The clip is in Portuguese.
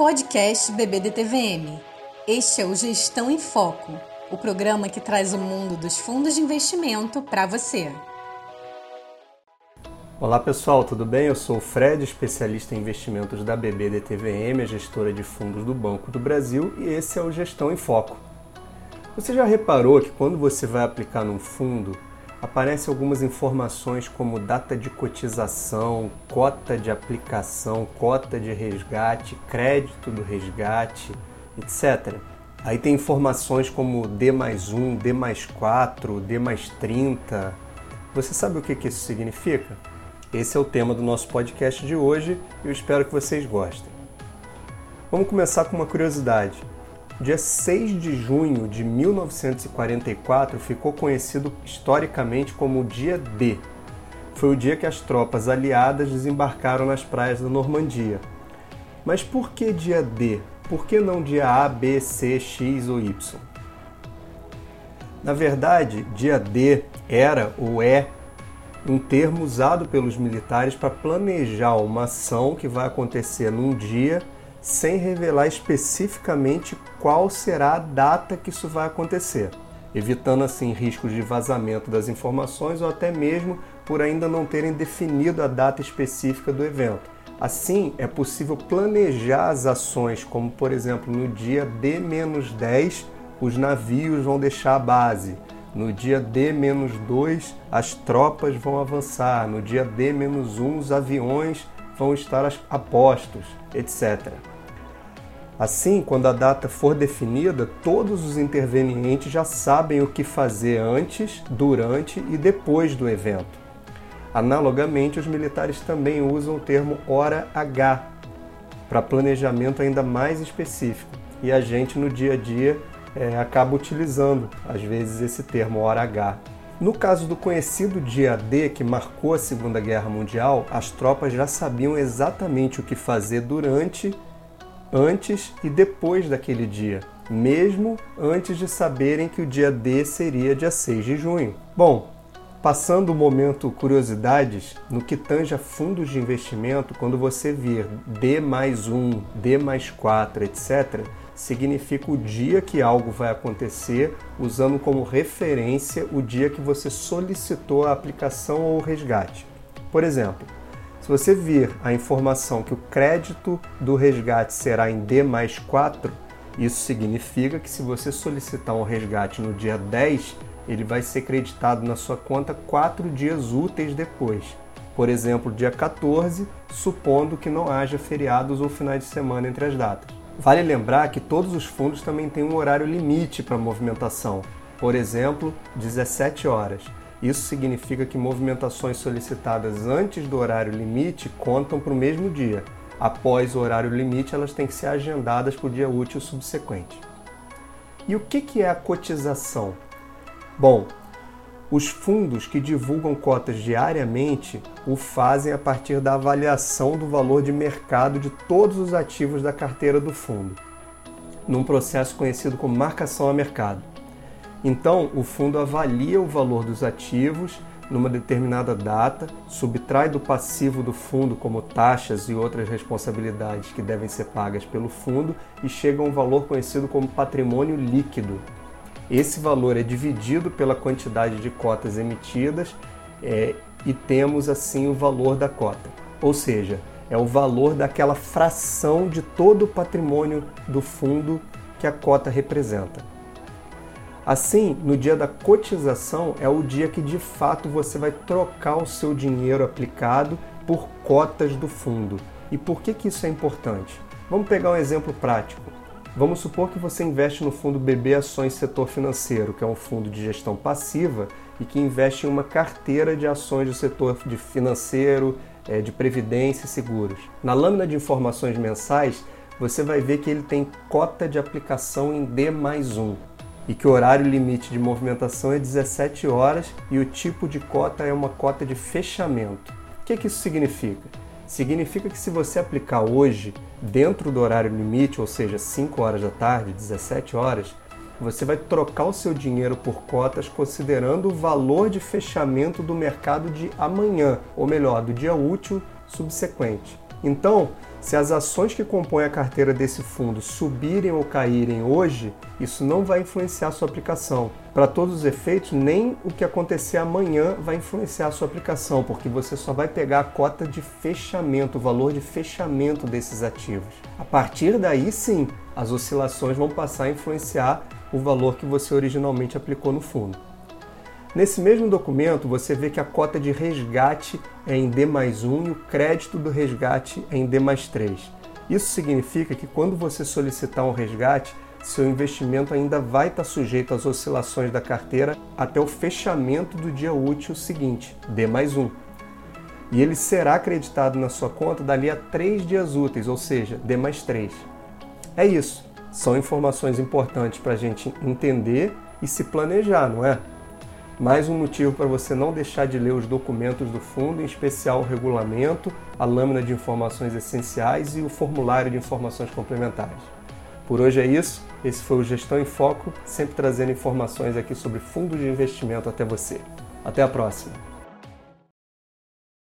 Podcast BBDTVM. Este é o Gestão em Foco, o programa que traz o mundo dos fundos de investimento para você. Olá pessoal, tudo bem? Eu sou o Fred, especialista em investimentos da BBDTVM, a gestora de fundos do Banco do Brasil, e esse é o Gestão em Foco. Você já reparou que quando você vai aplicar num fundo, aparecem algumas informações como data de cotização, cota de aplicação, cota de resgate, crédito do resgate, etc. Aí tem informações como D mais 1, D mais 4, D mais 30. Você sabe o que isso significa? Esse é o tema do nosso podcast de hoje e eu espero que vocês gostem. Vamos começar com uma curiosidade. Dia 6 de junho de 1944 ficou conhecido historicamente como o Dia D. Foi o dia que as tropas aliadas desembarcaram nas praias da Normandia. Mas por que dia D? Por que não dia A, B, C, X ou Y? Na verdade, dia D era ou é um termo usado pelos militares para planejar uma ação que vai acontecer num dia sem revelar especificamente qual será a data que isso vai acontecer, evitando assim riscos de vazamento das informações ou até mesmo por ainda não terem definido a data específica do evento. Assim, é possível planejar as ações, como por exemplo, no dia D-10 os navios vão deixar a base, no dia D-2 as tropas vão avançar, no dia D-1 os aviões vão estar a postos, etc. Assim, quando a data for definida, todos os intervenientes já sabem o que fazer antes, durante e depois do evento. Analogamente, os militares também usam o termo hora H para planejamento ainda mais específico. E a gente no dia a dia é, acaba utilizando, às vezes, esse termo hora H. No caso do conhecido dia D, que marcou a Segunda Guerra Mundial, as tropas já sabiam exatamente o que fazer durante antes e depois daquele dia, mesmo antes de saberem que o dia D seria dia 6 de junho. Bom, passando o momento curiosidades, no que tange a fundos de investimento, quando você vir D mais 1, D mais 4, etc., significa o dia que algo vai acontecer, usando como referência o dia que você solicitou a aplicação ou o resgate. Por exemplo, se você vir a informação que o crédito do resgate será em D mais 4, isso significa que se você solicitar um resgate no dia 10, ele vai ser creditado na sua conta quatro dias úteis depois. Por exemplo, dia 14, supondo que não haja feriados ou finais de semana entre as datas. Vale lembrar que todos os fundos também têm um horário limite para movimentação, por exemplo, 17 horas. Isso significa que movimentações solicitadas antes do horário limite contam para o mesmo dia. Após o horário limite, elas têm que ser agendadas para o dia útil subsequente. E o que é a cotização? Bom, os fundos que divulgam cotas diariamente o fazem a partir da avaliação do valor de mercado de todos os ativos da carteira do fundo, num processo conhecido como marcação a mercado. Então, o fundo avalia o valor dos ativos numa determinada data, subtrai do passivo do fundo, como taxas e outras responsabilidades que devem ser pagas pelo fundo, e chega a um valor conhecido como patrimônio líquido. Esse valor é dividido pela quantidade de cotas emitidas é, e temos assim o valor da cota. Ou seja, é o valor daquela fração de todo o patrimônio do fundo que a cota representa. Assim, no dia da cotização é o dia que de fato você vai trocar o seu dinheiro aplicado por cotas do fundo. E por que, que isso é importante? Vamos pegar um exemplo prático. Vamos supor que você investe no fundo BB Ações Setor Financeiro, que é um fundo de gestão passiva e que investe em uma carteira de ações do setor de financeiro, é, de previdência e seguros. Na lâmina de informações mensais, você vai ver que ele tem cota de aplicação em D mais 1 e que o horário limite de movimentação é 17 horas e o tipo de cota é uma cota de fechamento. O que, que isso significa? Significa que se você aplicar hoje dentro do horário limite, ou seja, 5 horas da tarde, 17 horas, você vai trocar o seu dinheiro por cotas considerando o valor de fechamento do mercado de amanhã, ou melhor, do dia útil subsequente. Então, se as ações que compõem a carteira desse fundo subirem ou caírem hoje, isso não vai influenciar sua aplicação. Para todos os efeitos, nem o que acontecer amanhã vai influenciar sua aplicação, porque você só vai pegar a cota de fechamento, o valor de fechamento desses ativos. A partir daí, sim, as oscilações vão passar a influenciar o valor que você originalmente aplicou no fundo. Nesse mesmo documento, você vê que a cota de resgate é em D mais 1 e o crédito do resgate é em D mais 3. Isso significa que quando você solicitar um resgate, seu investimento ainda vai estar sujeito às oscilações da carteira até o fechamento do dia útil seguinte, D mais 1. E ele será acreditado na sua conta dali a 3 dias úteis, ou seja, D mais 3. É isso. São informações importantes para a gente entender e se planejar, não é? Mais um motivo para você não deixar de ler os documentos do fundo, em especial o regulamento, a lâmina de informações essenciais e o formulário de informações complementares. Por hoje é isso. Esse foi o Gestão em Foco, sempre trazendo informações aqui sobre fundos de investimento até você. Até a próxima!